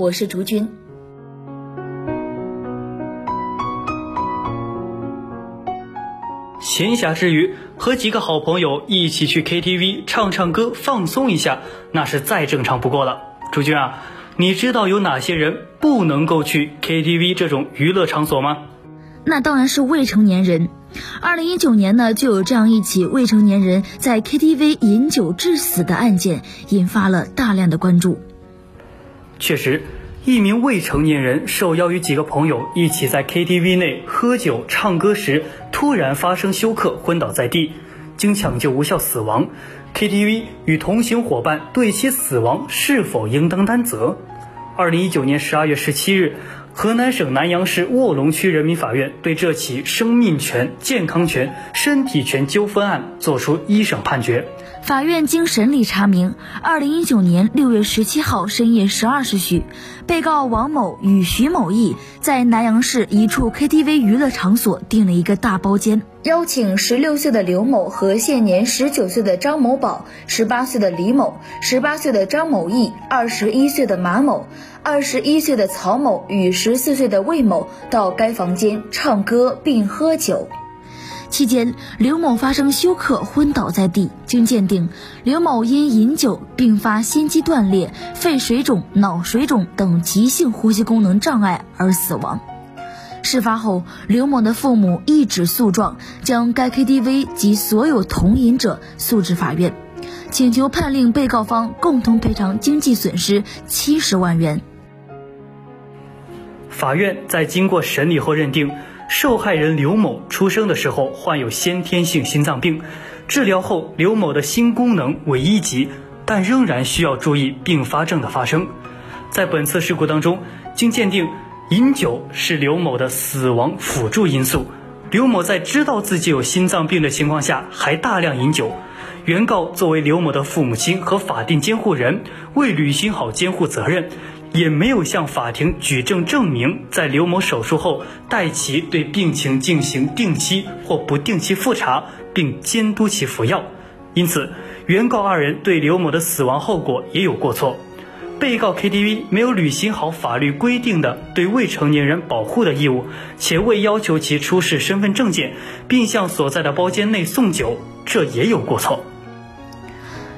我是竹君。闲暇之余，和几个好朋友一起去 KTV 唱唱歌，放松一下，那是再正常不过了。竹君啊，你知道有哪些人不能够去 KTV 这种娱乐场所吗？那当然是未成年人。二零一九年呢，就有这样一起未成年人在 KTV 饮酒致死的案件，引发了大量的关注。确实，一名未成年人受邀与几个朋友一起在 KTV 内喝酒唱歌时，突然发生休克，昏倒在地，经抢救无效死亡。KTV 与同行伙伴对其死亡是否应当担责？二零一九年十二月十七日。河南省南阳市卧龙区人民法院对这起生命权、健康权、身体权纠纷案作出一审判决。法院经审理查明，二零一九年六月十七号深夜十二时许，被告王某与徐某义在南阳市一处 KTV 娱乐场所订了一个大包间，邀请十六岁的刘某和现年十九岁的张某宝、十八岁的李某、十八岁的张某义、二十一岁的马某、二十一岁的曹某与十四岁的魏某到该房间唱歌并喝酒。期间，刘某发生休克，昏倒在地。经鉴定，刘某因饮酒并发心肌断裂、肺水肿、脑水肿等急性呼吸功能障碍而死亡。事发后，刘某的父母一纸诉状，将该 KTV 及所有同饮者诉至法院，请求判令被告方共同赔偿经济损失七十万元。法院在经过审理后认定。受害人刘某出生的时候患有先天性心脏病，治疗后刘某的心功能为一级，但仍然需要注意并发症的发生。在本次事故当中，经鉴定，饮酒是刘某的死亡辅助因素。刘某在知道自己有心脏病的情况下还大量饮酒，原告作为刘某的父母亲和法定监护人，未履行好监护责任。也没有向法庭举证证明，在刘某手术后，代其对病情进行定期或不定期复查，并监督其服药。因此，原告二人对刘某的死亡后果也有过错。被告 KTV 没有履行好法律规定的对未成年人保护的义务，且未要求其出示身份证件，并向所在的包间内送酒，这也有过错。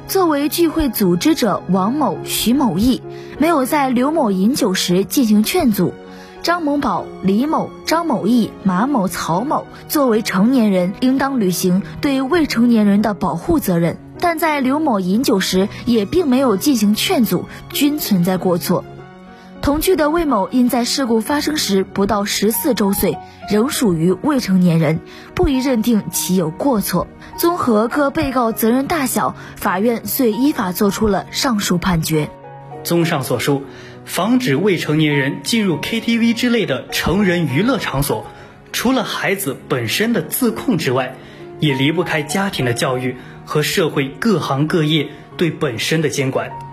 作为聚会组织者，王某、徐某义没有在刘某饮酒时进行劝阻。张某宝、李某、张某义、马某、曹某作为成年人，应当履行对未成年人的保护责任，但在刘某饮酒时也并没有进行劝阻，均存在过错。同居的魏某因在事故发生时不到十四周岁，仍属于未成年人，不宜认定其有过错。综合各被告责任大小，法院遂依法作出了上述判决。综上所述，防止未成年人进入 KTV 之类的成人娱乐场所，除了孩子本身的自控之外，也离不开家庭的教育和社会各行各业对本身的监管。